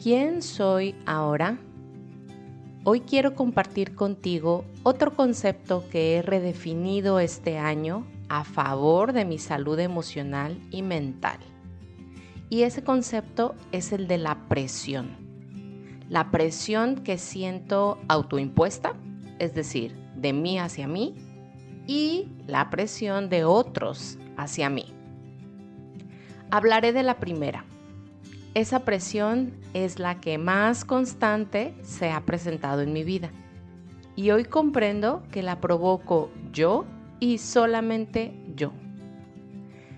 ¿Quién soy ahora? Hoy quiero compartir contigo otro concepto que he redefinido este año a favor de mi salud emocional y mental. Y ese concepto es el de la presión. La presión que siento autoimpuesta, es decir, de mí hacia mí, y la presión de otros hacia mí. Hablaré de la primera, esa presión es la que más constante se ha presentado en mi vida. Y hoy comprendo que la provoco yo y solamente yo.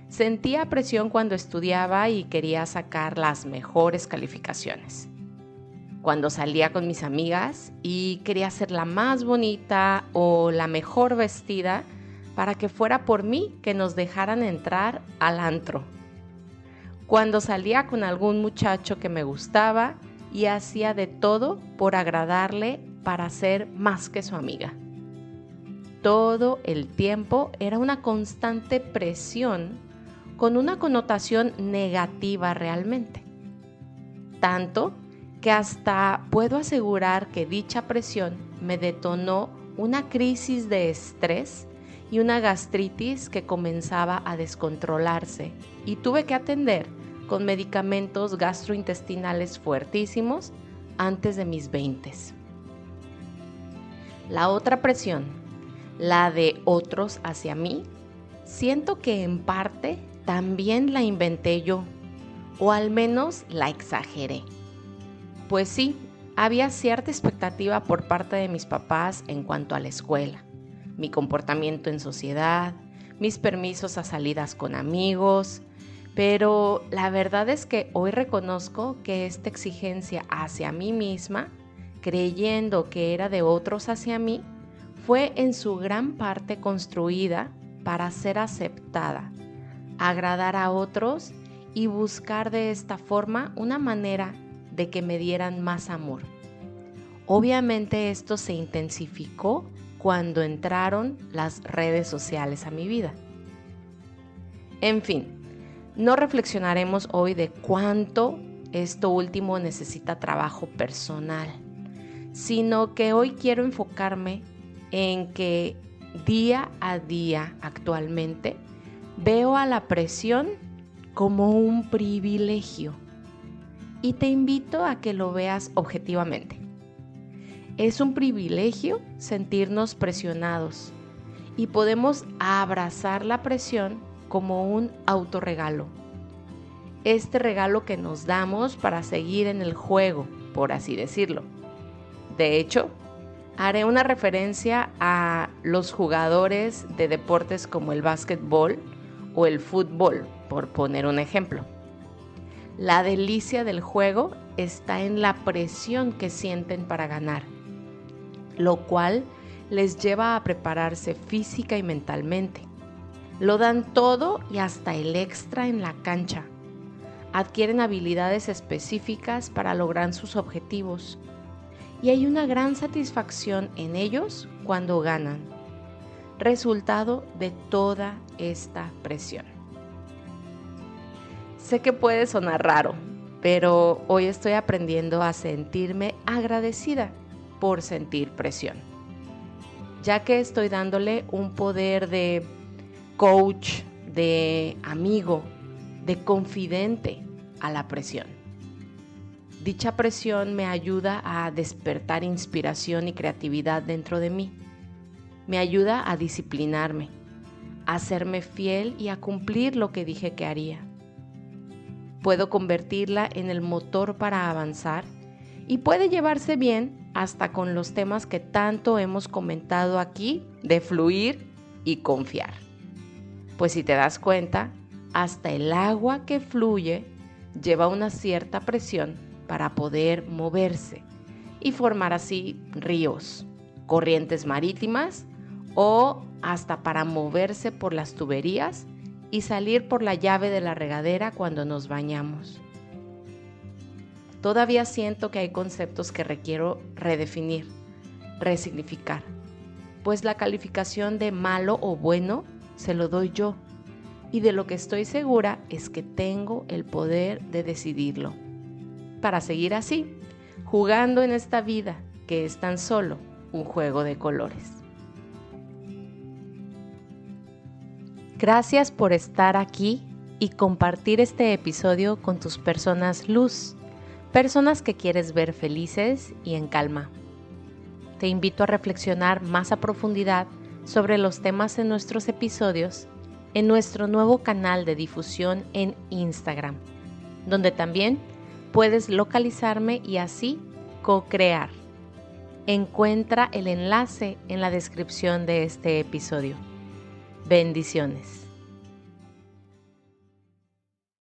Sentía presión cuando estudiaba y quería sacar las mejores calificaciones. Cuando salía con mis amigas y quería ser la más bonita o la mejor vestida para que fuera por mí que nos dejaran entrar al antro cuando salía con algún muchacho que me gustaba y hacía de todo por agradarle para ser más que su amiga. Todo el tiempo era una constante presión con una connotación negativa realmente. Tanto que hasta puedo asegurar que dicha presión me detonó una crisis de estrés y una gastritis que comenzaba a descontrolarse y tuve que atender con medicamentos gastrointestinales fuertísimos antes de mis 20. La otra presión, la de otros hacia mí, siento que en parte también la inventé yo, o al menos la exageré. Pues sí, había cierta expectativa por parte de mis papás en cuanto a la escuela, mi comportamiento en sociedad, mis permisos a salidas con amigos, pero la verdad es que hoy reconozco que esta exigencia hacia mí misma, creyendo que era de otros hacia mí, fue en su gran parte construida para ser aceptada, agradar a otros y buscar de esta forma una manera de que me dieran más amor. Obviamente esto se intensificó cuando entraron las redes sociales a mi vida. En fin, no reflexionaremos hoy de cuánto esto último necesita trabajo personal, sino que hoy quiero enfocarme en que día a día actualmente veo a la presión como un privilegio y te invito a que lo veas objetivamente. Es un privilegio sentirnos presionados y podemos abrazar la presión como un autorregalo. Este regalo que nos damos para seguir en el juego, por así decirlo. De hecho, haré una referencia a los jugadores de deportes como el básquetbol o el fútbol, por poner un ejemplo. La delicia del juego está en la presión que sienten para ganar, lo cual les lleva a prepararse física y mentalmente. Lo dan todo y hasta el extra en la cancha. Adquieren habilidades específicas para lograr sus objetivos. Y hay una gran satisfacción en ellos cuando ganan. Resultado de toda esta presión. Sé que puede sonar raro, pero hoy estoy aprendiendo a sentirme agradecida por sentir presión, ya que estoy dándole un poder de coach, de amigo, de confidente a la presión. Dicha presión me ayuda a despertar inspiración y creatividad dentro de mí. Me ayuda a disciplinarme, a serme fiel y a cumplir lo que dije que haría. Puedo convertirla en el motor para avanzar y puede llevarse bien hasta con los temas que tanto hemos comentado aquí de fluir y confiar. Pues si te das cuenta, hasta el agua que fluye lleva una cierta presión para poder moverse y formar así ríos, corrientes marítimas o hasta para moverse por las tuberías y salir por la llave de la regadera cuando nos bañamos. Todavía siento que hay conceptos que requiero redefinir, resignificar, pues la calificación de malo o bueno se lo doy yo. Y de lo que estoy segura es que tengo el poder de decidirlo. para seguir así, jugando en esta vida que es tan solo un juego de colores. Gracias por estar aquí y compartir este episodio con tus personas luz, personas que quieres ver felices y en calma. Te invito a reflexionar más a profundidad sobre los temas en nuestros episodios en nuestro nuevo canal de difusión en Instagram, donde también puedes localizarme y así co-crear. Encuentra el enlace en la descripción de este episodio. Bendiciones.